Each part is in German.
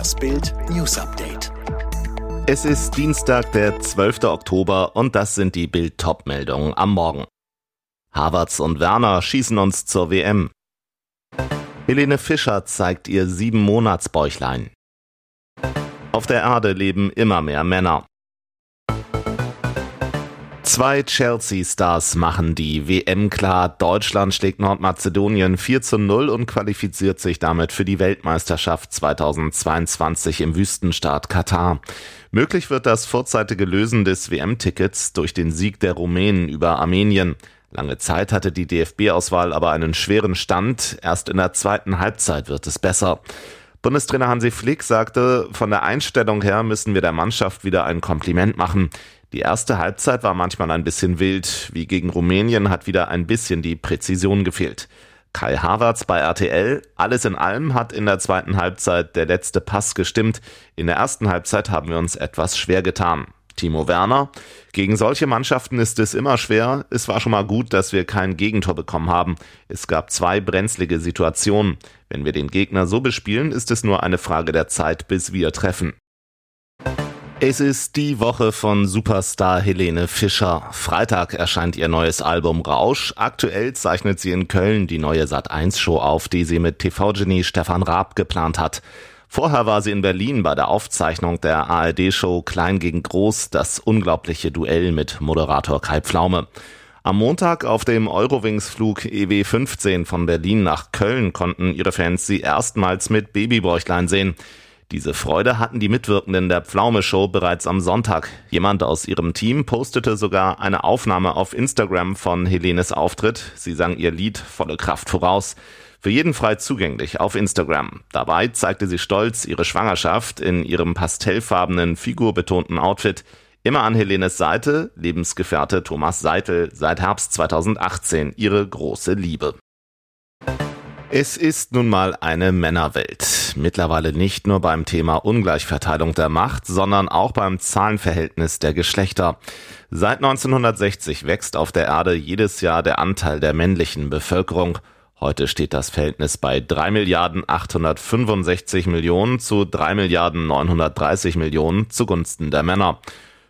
Das Bild News Update. Es ist Dienstag, der 12. Oktober und das sind die Bild top meldungen am Morgen. Havertz und Werner schießen uns zur WM. Helene Fischer zeigt ihr sieben Monatsbäuchlein. Auf der Erde leben immer mehr Männer. Zwei Chelsea-Stars machen die WM klar. Deutschland schlägt Nordmazedonien 4 zu 0 und qualifiziert sich damit für die Weltmeisterschaft 2022 im Wüstenstaat Katar. Möglich wird das vorzeitige Lösen des WM-Tickets durch den Sieg der Rumänen über Armenien. Lange Zeit hatte die DFB-Auswahl aber einen schweren Stand. Erst in der zweiten Halbzeit wird es besser. Bundestrainer Hansi Flick sagte, von der Einstellung her müssen wir der Mannschaft wieder ein Kompliment machen. Die erste Halbzeit war manchmal ein bisschen wild. Wie gegen Rumänien hat wieder ein bisschen die Präzision gefehlt. Kai Havertz bei RTL. Alles in allem hat in der zweiten Halbzeit der letzte Pass gestimmt. In der ersten Halbzeit haben wir uns etwas schwer getan. Timo Werner. Gegen solche Mannschaften ist es immer schwer. Es war schon mal gut, dass wir kein Gegentor bekommen haben. Es gab zwei brenzlige Situationen. Wenn wir den Gegner so bespielen, ist es nur eine Frage der Zeit, bis wir treffen. Es ist die Woche von Superstar Helene Fischer. Freitag erscheint ihr neues Album Rausch. Aktuell zeichnet sie in Köln die neue Sat1-Show auf, die sie mit TV-Genie Stefan Raab geplant hat. Vorher war sie in Berlin bei der Aufzeichnung der ARD-Show Klein gegen Groß, das unglaubliche Duell mit Moderator Kai Pflaume. Am Montag auf dem Eurowings-Flug EW15 von Berlin nach Köln konnten ihre Fans sie erstmals mit Babybäuchlein sehen. Diese Freude hatten die Mitwirkenden der Pflaume-Show bereits am Sonntag. Jemand aus ihrem Team postete sogar eine Aufnahme auf Instagram von Helenes Auftritt. Sie sang ihr Lied volle Kraft voraus. Für jeden frei zugänglich auf Instagram. Dabei zeigte sie stolz ihre Schwangerschaft in ihrem pastellfarbenen, figurbetonten Outfit. Immer an Helenes Seite, Lebensgefährte Thomas Seitel, seit Herbst 2018 ihre große Liebe. Es ist nun mal eine Männerwelt. Mittlerweile nicht nur beim Thema Ungleichverteilung der Macht, sondern auch beim Zahlenverhältnis der Geschlechter. Seit 1960 wächst auf der Erde jedes Jahr der Anteil der männlichen Bevölkerung. Heute steht das Verhältnis bei 3 Milliarden 865 Millionen zu 3 Milliarden 930 Millionen zugunsten der Männer.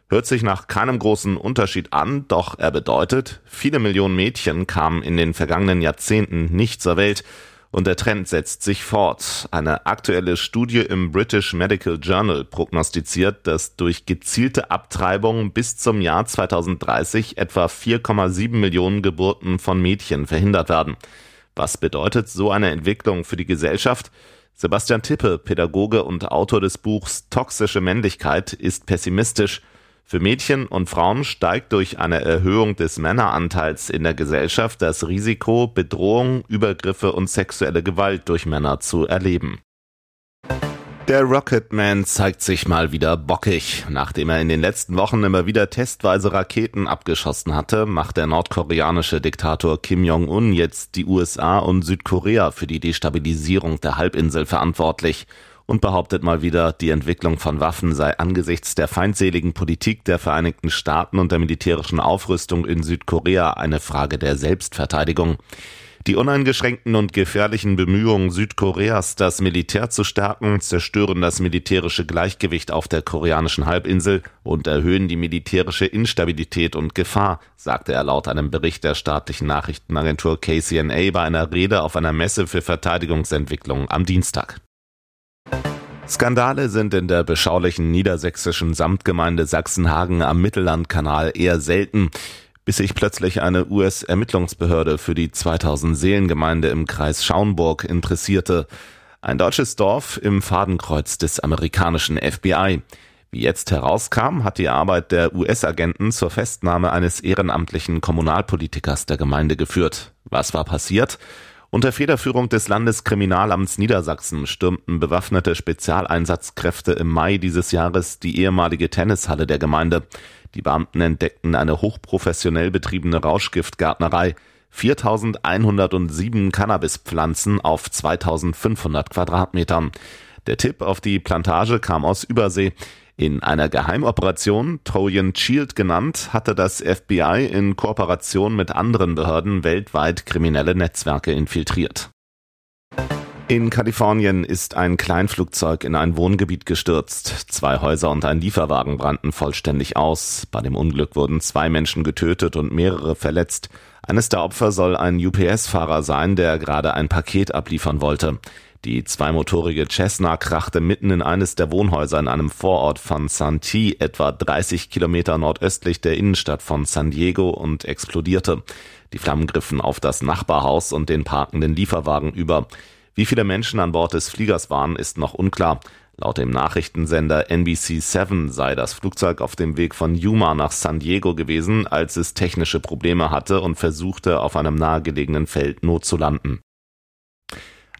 Hört sich nach keinem großen Unterschied an, doch er bedeutet, viele Millionen Mädchen kamen in den vergangenen Jahrzehnten nicht zur Welt und der Trend setzt sich fort. Eine aktuelle Studie im British Medical Journal prognostiziert, dass durch gezielte Abtreibung bis zum Jahr 2030 etwa 4,7 Millionen Geburten von Mädchen verhindert werden. Was bedeutet so eine Entwicklung für die Gesellschaft? Sebastian Tippe, Pädagoge und Autor des Buchs Toxische Männlichkeit, ist pessimistisch. Für Mädchen und Frauen steigt durch eine Erhöhung des Männeranteils in der Gesellschaft das Risiko, Bedrohung, Übergriffe und sexuelle Gewalt durch Männer zu erleben. Der Rocketman zeigt sich mal wieder bockig. Nachdem er in den letzten Wochen immer wieder testweise Raketen abgeschossen hatte, macht der nordkoreanische Diktator Kim Jong-un jetzt die USA und Südkorea für die Destabilisierung der Halbinsel verantwortlich und behauptet mal wieder, die Entwicklung von Waffen sei angesichts der feindseligen Politik der Vereinigten Staaten und der militärischen Aufrüstung in Südkorea eine Frage der Selbstverteidigung. Die uneingeschränkten und gefährlichen Bemühungen Südkoreas, das Militär zu stärken, zerstören das militärische Gleichgewicht auf der koreanischen Halbinsel und erhöhen die militärische Instabilität und Gefahr, sagte er laut einem Bericht der staatlichen Nachrichtenagentur KCNA bei einer Rede auf einer Messe für Verteidigungsentwicklung am Dienstag. Skandale sind in der beschaulichen niedersächsischen Samtgemeinde Sachsenhagen am Mittellandkanal eher selten, bis sich plötzlich eine US-Ermittlungsbehörde für die 2000 Seelengemeinde im Kreis Schaumburg interessierte. Ein deutsches Dorf im Fadenkreuz des amerikanischen FBI. Wie jetzt herauskam, hat die Arbeit der US-Agenten zur Festnahme eines ehrenamtlichen Kommunalpolitikers der Gemeinde geführt. Was war passiert? Unter Federführung des Landeskriminalamts Niedersachsen stürmten bewaffnete Spezialeinsatzkräfte im Mai dieses Jahres die ehemalige Tennishalle der Gemeinde. Die Beamten entdeckten eine hochprofessionell betriebene Rauschgiftgärtnerei. 4107 Cannabispflanzen auf 2500 Quadratmetern. Der Tipp auf die Plantage kam aus Übersee. In einer Geheimoperation, Trojan Shield genannt, hatte das FBI in Kooperation mit anderen Behörden weltweit kriminelle Netzwerke infiltriert. In Kalifornien ist ein Kleinflugzeug in ein Wohngebiet gestürzt. Zwei Häuser und ein Lieferwagen brannten vollständig aus. Bei dem Unglück wurden zwei Menschen getötet und mehrere verletzt. Eines der Opfer soll ein UPS-Fahrer sein, der gerade ein Paket abliefern wollte. Die zweimotorige Cessna krachte mitten in eines der Wohnhäuser in einem Vorort von Santee, etwa 30 Kilometer nordöstlich der Innenstadt von San Diego und explodierte. Die Flammen griffen auf das Nachbarhaus und den parkenden Lieferwagen über. Wie viele Menschen an Bord des Fliegers waren, ist noch unklar. Laut dem Nachrichtensender NBC7 sei das Flugzeug auf dem Weg von Yuma nach San Diego gewesen, als es technische Probleme hatte und versuchte, auf einem nahegelegenen Feld notzulanden.